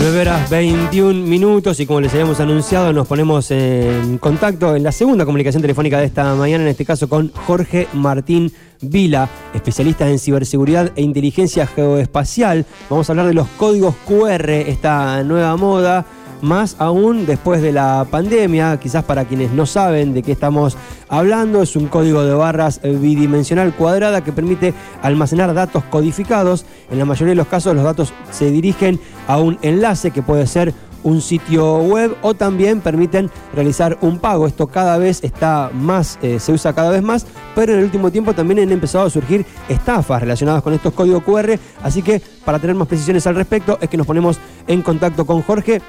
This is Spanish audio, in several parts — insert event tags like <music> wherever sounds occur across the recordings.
9 horas 21 minutos y como les habíamos anunciado nos ponemos en contacto en la segunda comunicación telefónica de esta mañana, en este caso con Jorge Martín Vila, especialista en ciberseguridad e inteligencia geoespacial. Vamos a hablar de los códigos QR, esta nueva moda más aún después de la pandemia, quizás para quienes no saben de qué estamos hablando, es un código de barras bidimensional cuadrada que permite almacenar datos codificados. En la mayoría de los casos los datos se dirigen a un enlace que puede ser un sitio web o también permiten realizar un pago. Esto cada vez está más, eh, se usa cada vez más, pero en el último tiempo también han empezado a surgir estafas relacionadas con estos códigos QR. Así que para tener más precisiones al respecto es que nos ponemos en contacto con Jorge.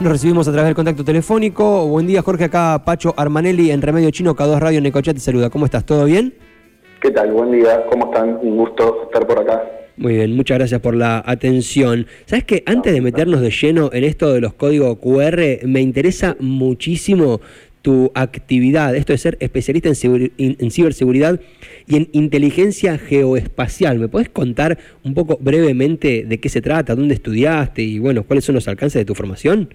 Nos recibimos a través del contacto telefónico. Buen día, Jorge. Acá Pacho Armanelli en Remedio Chino, K2 Radio Necochet te saluda. ¿Cómo estás? ¿Todo bien? ¿Qué tal? Buen día. ¿Cómo están? Un gusto estar por acá. Muy bien, muchas gracias por la atención. ¿Sabes que antes de meternos de lleno en esto de los códigos QR, me interesa muchísimo tu actividad, esto de ser especialista en, en, ciberseguridad y en inteligencia geoespacial. ¿Me puedes contar un poco brevemente de qué se trata, dónde estudiaste y bueno, cuáles son los alcances de tu formación?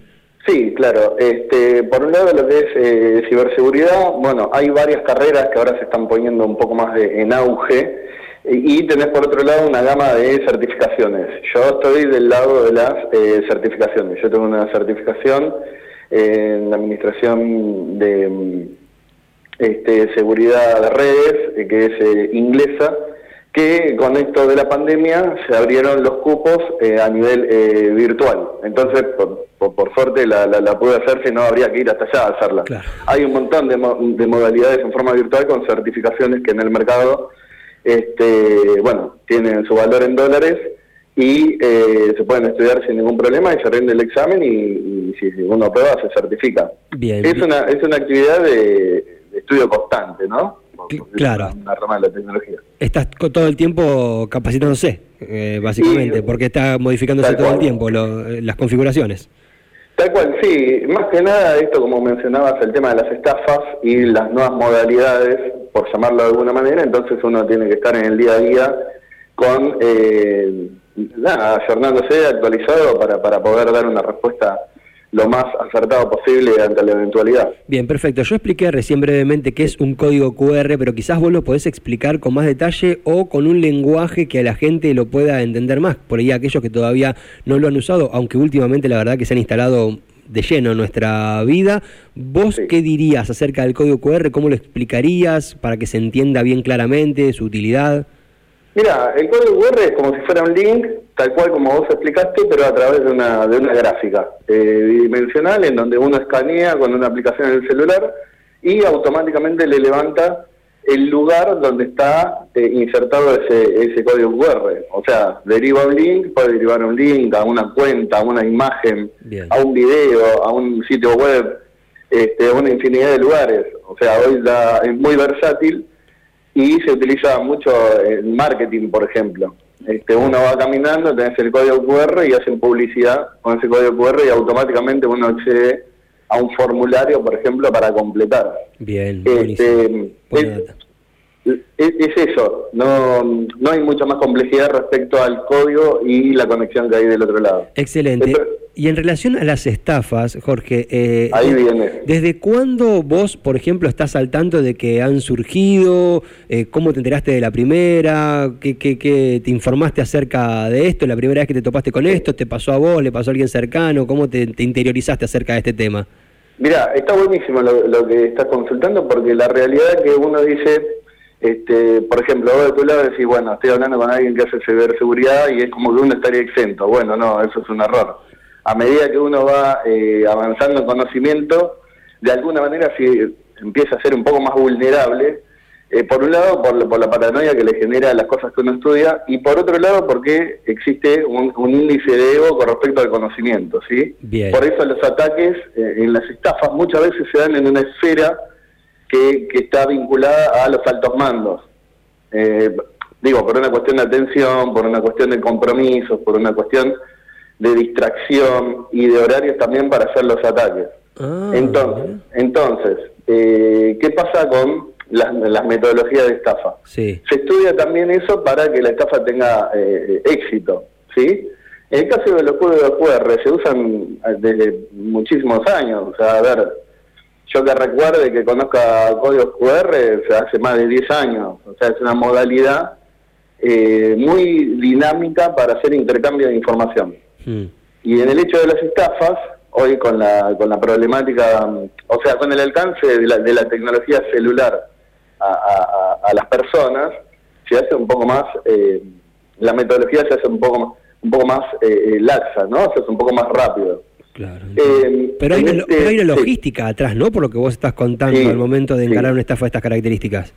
Sí, claro. Este, por un lado, lo que es eh, ciberseguridad, bueno, hay varias carreras que ahora se están poniendo un poco más en auge y tenés por otro lado una gama de certificaciones. Yo estoy del lado de las eh, certificaciones. Yo tengo una certificación en la administración de este, seguridad de redes, eh, que es inglesa que con esto de la pandemia se abrieron los cupos eh, a nivel eh, virtual. Entonces, por, suerte la, la, pude hacer, si no habría que ir hasta allá a hacerla. Hay un montón de, modalidades en forma virtual con certificaciones que en el mercado, este, bueno, tienen su valor en dólares y eh, se pueden estudiar sin ningún problema y se rinde el examen y, si uno aprueba se certifica. Bien, es, Una, es una actividad de estudio constante, ¿no? Claro. una rama de la tecnología. Estás todo el tiempo capacitándose, eh, básicamente, porque está modificándose todo el tiempo eh, las configuraciones. Tal cual, sí. Más que nada, esto como mencionabas, el tema de las estafas y las nuevas modalidades, por llamarlo de alguna manera, entonces uno tiene que estar en el día a día con, eh, nada, actualizado para, para poder dar una respuesta lo más acertado posible ante la eventualidad. Bien, perfecto. Yo expliqué recién brevemente qué es un código QR, pero quizás vos lo podés explicar con más detalle o con un lenguaje que a la gente lo pueda entender más. Por ahí aquellos que todavía no lo han usado, aunque últimamente la verdad que se han instalado de lleno en nuestra vida. ¿Vos qué dirías acerca del código QR? ¿Cómo lo explicarías para que se entienda bien claramente su utilidad? Mira, el código QR es como si fuera un link, tal cual como vos explicaste, pero a través de una, de una gráfica eh, bidimensional en donde uno escanea con una aplicación en el celular y automáticamente le levanta el lugar donde está eh, insertado ese, ese código QR. O sea, deriva un link, puede derivar un link a una cuenta, a una imagen, a un video, a un sitio web, este, a una infinidad de lugares. O sea, hoy la, es muy versátil y se utiliza mucho en marketing, por ejemplo. Este, uno va caminando, tenés el código QR y hacen publicidad con ese código QR y automáticamente uno accede a un formulario, por ejemplo, para completar. Bien, este, es, eso, no, no hay mucha más complejidad respecto al código y la conexión que hay del otro lado. Excelente. Y en relación a las estafas, Jorge, eh, ahí viene. ¿desde cuándo vos, por ejemplo, estás al tanto de que han surgido? Eh, ¿Cómo te enteraste de la primera? ¿Qué, qué, qué te informaste acerca de esto? ¿La primera vez que te topaste con esto? ¿Te pasó a vos? ¿Le pasó a alguien cercano? ¿Cómo te, interiorizaste acerca de este tema? Mira, está buenísimo lo, lo que estás consultando porque la realidad es que uno dice este, por ejemplo, vos de tu lado decís, bueno, estoy hablando con alguien que hace ciberseguridad y es como que uno estaría exento. Bueno, no, eso es un error. A medida que uno va eh, avanzando en conocimiento, de alguna manera si empieza a ser un poco más vulnerable, eh, por un lado por, por, la paranoia que le genera las cosas que uno estudia y por otro lado porque existe un, índice de ego con respecto al conocimiento, ¿sí? Por eso los ataques eh, en las estafas muchas veces se dan en una esfera que, está vinculada a los altos mandos. Eh, digo, por una cuestión de atención, por una cuestión de compromisos, por una cuestión de distracción y de horarios también para hacer los ataques. Ah, entonces, entonces eh, ¿qué pasa con las, metodologías de estafa? Se estudia también eso para que la estafa tenga eh, éxito, ¿sí? En el caso de los códigos QR, se usan desde muchísimos años. O sea, a ver, yo que recuerde que conozca códigos QR hace más de 10 años. O sea, es una modalidad eh, muy dinámica para hacer intercambio de información. Y en el hecho de las estafas, hoy con la, con la problemática, o sea, con el alcance de la, de la tecnología celular a, las personas, se hace un poco más, eh, la metodología se hace un poco más un poco más eh, eh, laxa, ¿no? Sea, es un poco más rápido. Claro. Eh, pero, hay una, este hay una, logística atrás, ¿no? Por lo que vos estás contando al momento de encarar una estafa de estas características.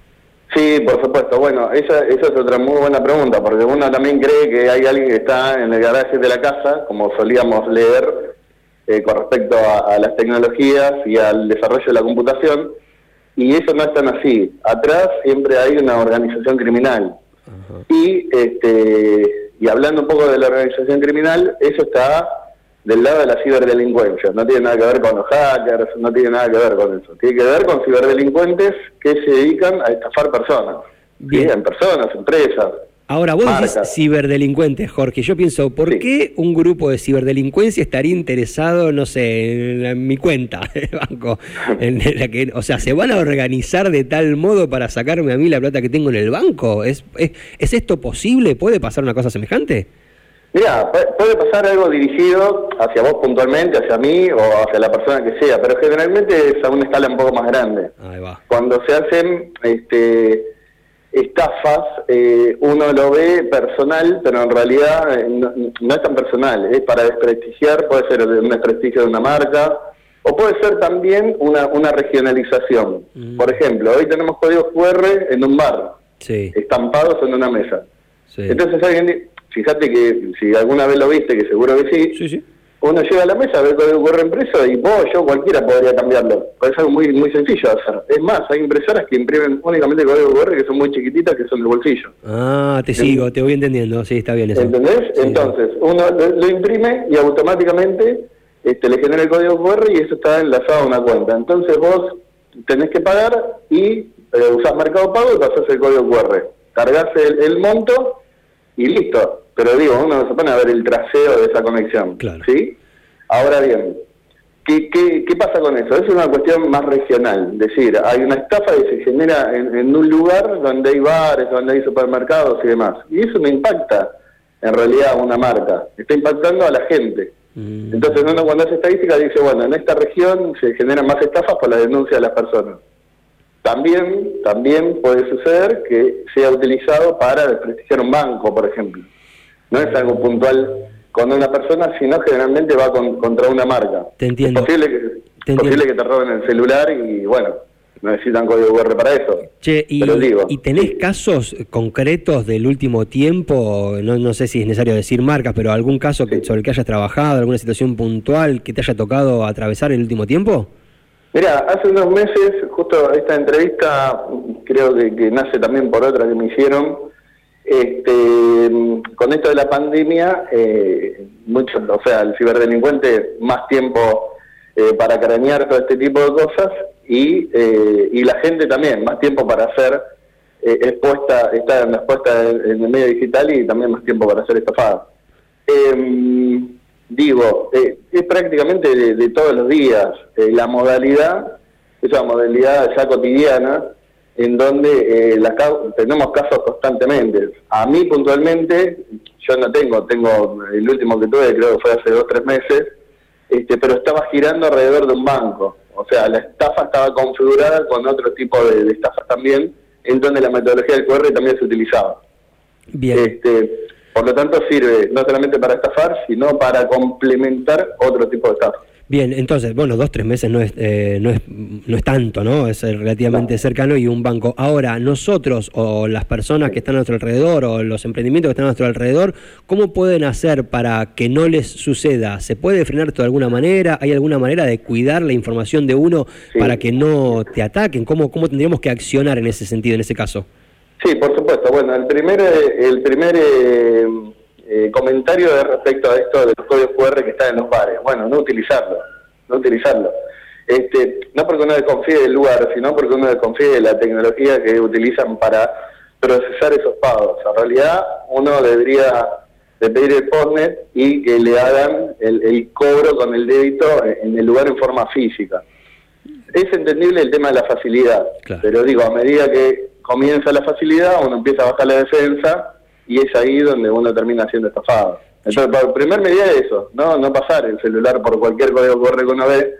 Sí, por supuesto. Bueno, esa, esa es otra muy buena pregunta, porque uno también cree que hay alguien que está en el garaje de la casa, como solíamos leer con respecto a, las tecnologías y al desarrollo de la computación, y eso no es tan así. Atrás siempre hay una organización criminal. Y este y hablando un poco de la organización criminal, eso está del lado de la ciberdelincuencia. No tiene nada que ver con los hackers, no tiene nada que ver con eso. Tiene que ver con ciberdelincuentes que se dedican a estafar personas. Bien. personas, empresas. Ahora, vos decís ciberdelincuentes, Jorge. Yo pienso, ¿por qué un grupo de ciberdelincuencia estaría interesado, no sé, en, mi cuenta <laughs> de banco? En la que, o sea, ¿se van a organizar de tal modo para sacarme a mí la plata que tengo en el banco? ¿Es, es, esto posible? ¿Puede pasar una cosa semejante? Mira, puede pasar algo dirigido hacia vos puntualmente, hacia mí o hacia la persona que sea, pero generalmente es a una escala un poco más grande. Ahí va. Cuando se hacen este, estafas, eh, uno lo ve personal, pero en realidad eh, no, es tan personal, es para desprestigiar, puede ser un desprestigio de una marca, o puede ser también una, una regionalización. Mm. Por ejemplo, hoy tenemos códigos QR en un bar, estampados en una mesa. Entonces alguien, fíjate que si alguna vez lo viste, que seguro que sí, sí, sí uno llega a la mesa, ve el código QR impreso y vos, yo, cualquiera podría cambiarlo. Es algo muy muy sencillo de hacer. Es más, hay impresoras que imprimen únicamente el código QR que son muy chiquititas, que son de bolsillo. Ah, te sigo, te voy entendiendo. Sí, está bien eso. ¿Entendés? Entonces, uno lo, imprime y automáticamente este, le genera el código QR y eso está enlazado a una cuenta. Entonces vos tenés que pagar y eh, usás Mercado Pago y pasás el código QR. Cargás el, el monto y listo pero digo, uno se pone a ver el trasero de esa conexión. ¿sí? Ahora bien, ¿qué, qué, pasa con eso? Es una cuestión más regional. Es decir, hay una estafa que se genera en, un lugar donde hay bares, donde hay supermercados y demás. Y eso no impacta en realidad a una marca, está impactando a la gente. Mm. Entonces uno cuando hace estadística dice, bueno, en esta región se generan más estafas por la denuncia de las personas. También, también puede suceder que sea utilizado para desprestigiar un banco, por ejemplo. No es algo puntual con una persona, sino generalmente va contra una marca. Te entiendo. Es posible que te, que te roben el celular y bueno, necesitan código QR para eso. Che, y, ¿y tenés casos concretos del último tiempo? No, no sé si es necesario decir marcas, pero algún caso que, sobre el que hayas trabajado, alguna situación puntual que te haya tocado atravesar el último tiempo? Mira, hace unos meses, justo esta entrevista, creo que, nace también por otra que me hicieron, este, con esto de la pandemia, eh, mucho, o sea, el ciberdelincuente más tiempo eh, para cranear todo este tipo de cosas y, eh, y la gente también, más tiempo para ser expuesta, estar expuesta en, el medio digital y también más tiempo para ser estafada. Em, digo, es prácticamente de, de, todos los días. la modalidad es una modalidad ya cotidiana en donde eh, tenemos casos constantemente. A mí puntualmente, yo no tengo, tengo el último que tuve creo que fue hace dos o tres meses, este, pero estaba girando alrededor de un banco. O sea, la estafa estaba configurada con otro tipo de, estafas también, en donde la metodología del QR también se utilizaba. Bien. Este, por lo tanto, sirve no solamente para estafar, sino para complementar otro tipo de estafas. Bien, entonces, bueno, dos, tres meses no es, eh, no es, no es tanto, ¿no? Es relativamente cercano y un banco. Ahora, nosotros o las personas que están a nuestro alrededor o los emprendimientos que están a nuestro alrededor, ¿cómo pueden hacer para que no les suceda? ¿Se puede frenar esto de alguna manera? ¿Hay alguna manera de cuidar la información de uno para que no te ataquen? ¿Cómo, ¿Cómo tendríamos que accionar en ese sentido, en ese caso? Sí, por supuesto. Bueno, el primer, el primer eh, eh, comentario respecto a esto de los códigos QR que están en los bares. Bueno, no utilizarlo, no utilizarlo. Este, no porque uno desconfíe del lugar, sino porque uno desconfíe de la tecnología que utilizan para procesar esos pagos. En realidad, uno debería de pedir el postnet y que le hagan el, cobro con el débito en el lugar en forma física. Es entendible el tema de la facilidad, pero digo, a medida que comienza la facilidad, uno empieza a bajar la defensa y es ahí donde uno termina siendo estafado. Entonces, por primer medida es eso, ¿no? no pasar el celular por cualquier código QR que uno ve.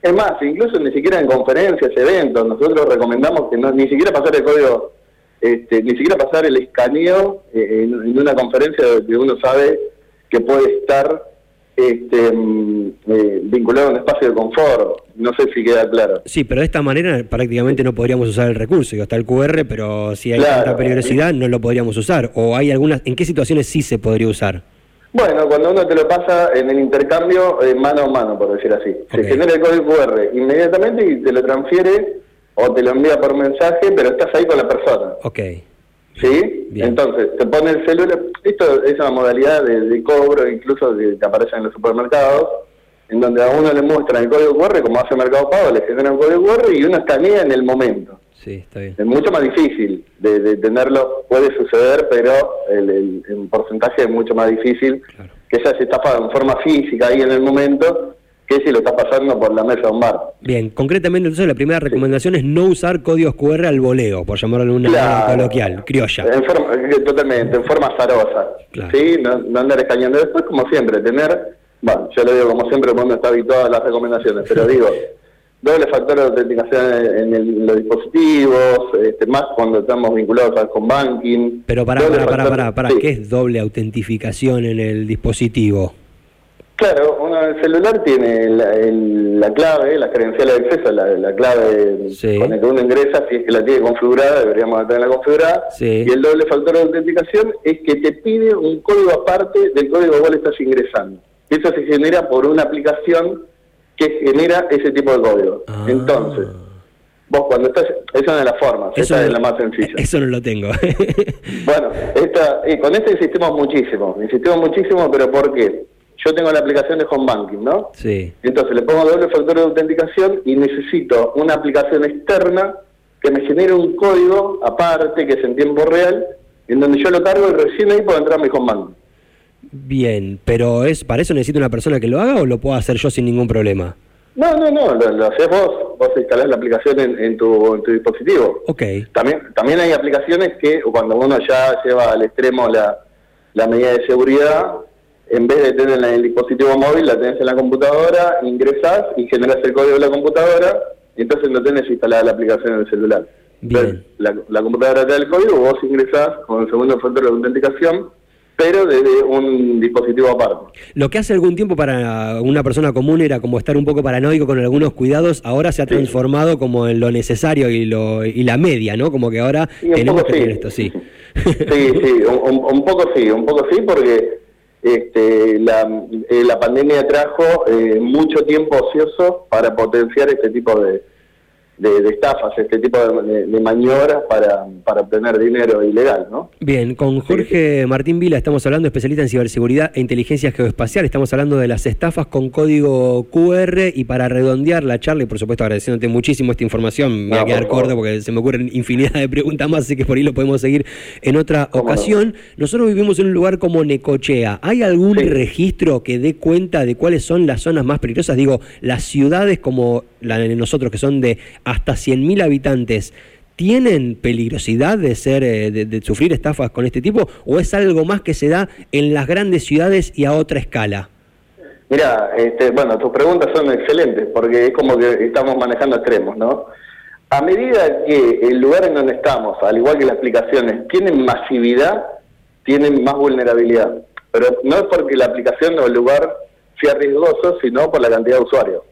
Es más, incluso ni siquiera en conferencias, eventos, nosotros recomendamos que no, ni siquiera pasar el código este, ni siquiera pasar el escaneo eh, en, una conferencia donde uno sabe que puede estar este, mm, eh, vinculado a un espacio de confort. No sé si queda claro. Sí, pero de esta manera prácticamente no podríamos usar el recurso. Está el QR, pero si hay tanta peligrosidad no lo podríamos usar. ¿O hay algunas, en qué situaciones sí se podría usar? Bueno, cuando uno te lo pasa en el intercambio eh, mano a mano, por decir así. Se genera el código QR inmediatamente y te lo transfiere o te lo envía por mensaje, pero estás ahí con la persona. Ok. ¿Sí? Entonces, te pone el celular. Esto es una modalidad de, cobro, incluso que aparece en los supermercados, en donde a uno le muestran el código QR, como hace Mercado Pago, le generan un código QR y uno escanea en el momento. Sí, está bien. Es mucho más difícil de, tenerlo, puede suceder, pero el, porcentaje es mucho más difícil que esa se estafa en forma física ahí en el momento si lo está pasando por la mesa de un bar. Bien, concretamente entonces la primera recomendación es no usar códigos QR al voleo, por llamarlo de una manera coloquial, criolla. Eh, totalmente, en forma azarosa. ¿sí? No, andar escañando. Después, como siempre, tener, bueno, yo lo digo como siempre cuando está habituado a las recomendaciones, pero digo, <laughs> doble factor de autenticación en, los dispositivos, este, más cuando estamos vinculados al con banking. Pero para, para, para, para, ¿qué es doble autentificación en el dispositivo? Claro, uno en el celular tiene la, clave, la credencial de acceso, la, clave con la que uno ingresa, si es que la tiene configurada, deberíamos tenerla configurada. Y el doble factor de autenticación es que te pide un código aparte del código al cual estás ingresando. Eso se genera por una aplicación que genera ese tipo de código. Ah. Entonces, vos cuando estás, esa es una de las formas, esa es la más sencilla. Eso no lo tengo. bueno, esta, y con esto insistimos muchísimo, insistimos muchísimo, pero ¿por qué? Yo tengo la aplicación de home banking, ¿no? Sí. Entonces le pongo doble factor de autenticación y necesito una aplicación externa que me genere un código aparte, que es en tiempo real, en donde yo lo cargo y recién ahí puedo entrar a mi home banking. Bien, pero es para eso necesito una persona que lo haga o lo puedo hacer yo sin ningún problema. No, no, no, lo, haces vos, vos instalás la aplicación en, tu, en tu dispositivo. Ok. También, también hay aplicaciones que cuando uno ya lleva al extremo la, la medida de seguridad, en vez de tenerla en el dispositivo móvil, la tenés en la computadora, ingresás y generás el código de la computadora, y entonces no tenés instalada la aplicación en el celular. Bien. la, computadora te da el código, vos ingresás con el segundo factor de autenticación, pero desde un dispositivo aparte. Lo que hace algún tiempo para una persona común era como estar un poco paranoico con algunos cuidados, ahora se ha transformado como en lo necesario y lo y la media, ¿no? Como que ahora tenemos que tener esto, sí. Sí, sí, un, poco sí, un poco sí, porque este, la, eh, la pandemia trajo eh, mucho tiempo ocioso para potenciar este tipo de, de, estafas, este tipo de, maniobras para, para, obtener dinero ilegal, ¿no? Bien, con Jorge Martín Vila estamos hablando, especialista en ciberseguridad e inteligencia geoespacial, estamos hablando de las estafas con código QR y para redondear la charla y por supuesto agradeciéndote muchísimo esta información, me voy a quedar corto porque se me ocurren infinidad de preguntas más, así que por ahí lo podemos seguir en otra ocasión. Nosotros vivimos en un lugar como Necochea, ¿hay algún registro que dé cuenta de cuáles son las zonas más peligrosas? Digo, las ciudades como la de nosotros que son de hasta 100.000 habitantes, ¿tienen peligrosidad de, ser, eh, de, sufrir estafas con este tipo o es algo más que se da en las grandes ciudades y a otra escala? Mira, este, bueno, tus preguntas son excelentes porque es como que estamos manejando extremos, ¿no? A medida que el lugar en donde estamos, al igual que las aplicaciones, tienen masividad, tienen más vulnerabilidad. Pero no es porque la aplicación o el lugar sea riesgoso, sino por la cantidad de usuarios.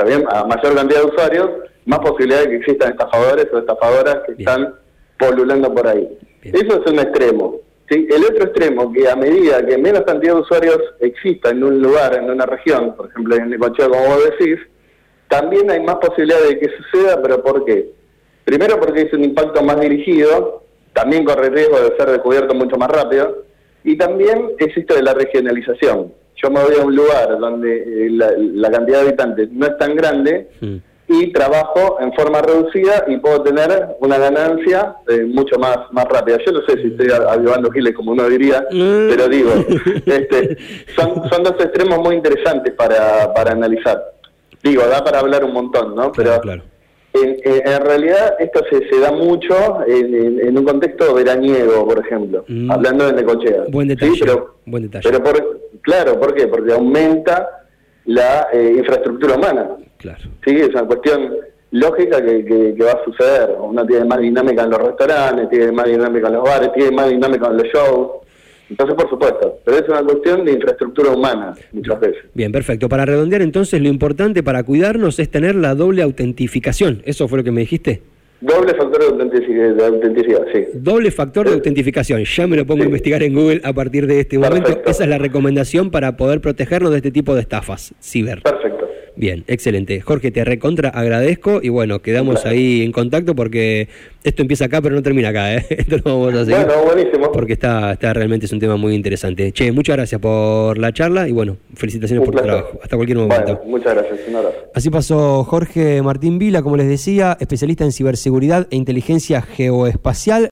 También a mayor cantidad de usuarios, más posibilidad de que existan estafadores o estafadoras que están polulando por ahí. Eso es un extremo. ¿sí? El otro extremo, que a medida que menos cantidad de usuarios exista en un lugar, en una región, por ejemplo en Necochea, como vos decís, también hay más posibilidad de que suceda, pero ¿por qué? Primero porque es un impacto más dirigido, también corre riesgo de ser descubierto mucho más rápido, y también existe de la regionalización. Yo me voy a un lugar donde eh, la, cantidad de habitantes no es tan grande, y trabajo en forma reducida y puedo tener una ganancia eh, mucho más, más rápida. Yo no sé si estoy avivando giles como uno diría, mm. pero digo, <laughs> este, son, son dos extremos muy interesantes para, para analizar. Digo, da para hablar un montón, ¿no? Pero en, realidad esto se, se da mucho en, un contexto veraniego, por ejemplo, mm. hablando de Necochea. Buen detalle. Pero, buen detalle. pero por, claro, ¿por qué? Porque aumenta la eh, infraestructura humana. Claro. Sí, es una cuestión lógica que, que, va a suceder. Uno tiene más dinámica en los restaurantes, tiene más dinámica en los bares, tiene más dinámica en los shows. Entonces, por supuesto, pero es una cuestión de infraestructura humana muchas veces. Bien, perfecto. Para redondear entonces, lo importante para cuidarnos es tener la doble autentificación. ¿Eso fue lo que me dijiste? Doble factor de autenticidad, sí. Doble factor de autentificación. Ya me lo pongo a investigar en Google a partir de este momento. Esa es la recomendación para poder protegernos de este tipo de estafas ciber. Perfecto. Bien, excelente. Jorge, te recontra agradezco y bueno, quedamos ahí en contacto porque esto empieza acá pero no termina acá, ¿eh? <laughs> Esto lo vamos a seguir. Bueno, buenísimo. Porque está, está realmente es un tema muy interesante. Che, muchas gracias por la charla y bueno, felicitaciones por tu trabajo. Hasta cualquier momento. muchas gracias, un abrazo. Así pasó Jorge Martín Vila, como les decía, especialista en ciberseguridad e inteligencia geoespacial.